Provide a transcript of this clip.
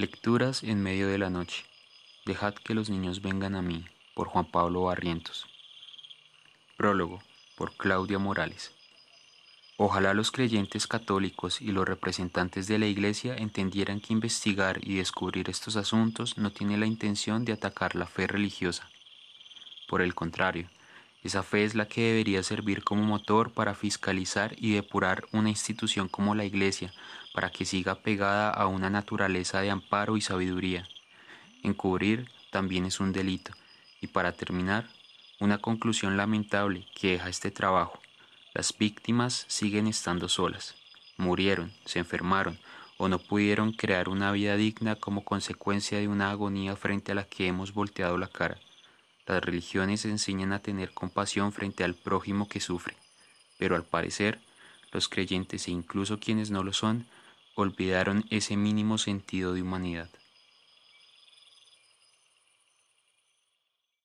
Lecturas en medio de la noche. Dejad que los niños vengan a mí, por Juan Pablo Barrientos. Prólogo, por Claudia Morales. Ojalá los creyentes católicos y los representantes de la Iglesia entendieran que investigar y descubrir estos asuntos no tiene la intención de atacar la fe religiosa. Por el contrario, esa fe es la que debería servir como motor para fiscalizar y depurar una institución como la Iglesia, para que siga pegada a una naturaleza de amparo y sabiduría. Encubrir también es un delito. Y para terminar, una conclusión lamentable que deja este trabajo. Las víctimas siguen estando solas. Murieron, se enfermaron o no pudieron crear una vida digna como consecuencia de una agonía frente a la que hemos volteado la cara. Las religiones enseñan a tener compasión frente al prójimo que sufre, pero al parecer los creyentes e incluso quienes no lo son olvidaron ese mínimo sentido de humanidad.